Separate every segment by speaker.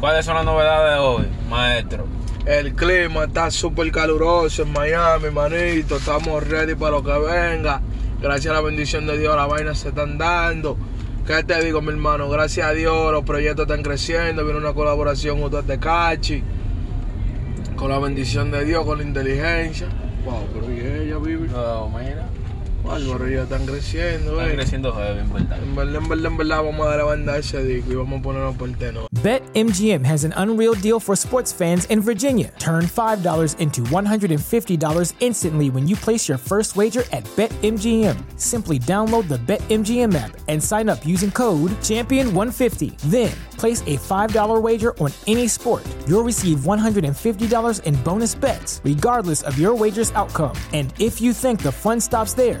Speaker 1: ¿Cuáles son las novedades de hoy, maestro?
Speaker 2: El clima está súper caluroso en Miami, manito. Estamos ready para lo que venga. Gracias a la bendición de Dios, las vainas se están dando. ¿Qué te digo, mi hermano? Gracias a Dios, los proyectos están creciendo. Viene una colaboración junto a Tecachi. Con la bendición de Dios, con la inteligencia. Wow, pero ¿y ella vive?
Speaker 1: No, mira.
Speaker 2: Álvaro, ellos están creciendo,
Speaker 1: Están
Speaker 2: eh.
Speaker 1: creciendo heavy, en verdad.
Speaker 2: En verdad, en verdad, en verdad, vamos a darle banda ese disco y vamos a ponernos por el tenor.
Speaker 3: BetMGM has an unreal deal for sports fans in Virginia. Turn $5 into $150 instantly when you place your first wager at BetMGM. Simply download the BetMGM app and sign up using code Champion150. Then, place a $5 wager on any sport. You'll receive $150 in bonus bets, regardless of your wager's outcome. And if you think the fun stops there,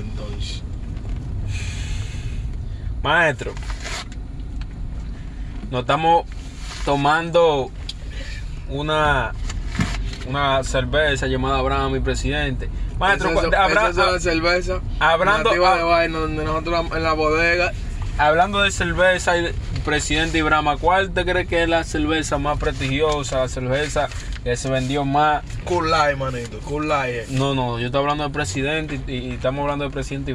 Speaker 2: Entonces,
Speaker 1: Maestro, nos estamos tomando una, una cerveza llamada Abraham, mi presidente. Maestro,
Speaker 2: esa es la cerveza.
Speaker 1: Hablando- ah-
Speaker 2: de vaina donde nosotros en la bodega
Speaker 1: hablando de cerveza y presidente Ibrahima, ¿cuál te cree que es la cerveza más prestigiosa, la cerveza que se vendió más?
Speaker 2: Cool Light, manito, Cool eh.
Speaker 1: No, no, yo estoy hablando de presidente y, y estamos hablando de presidente.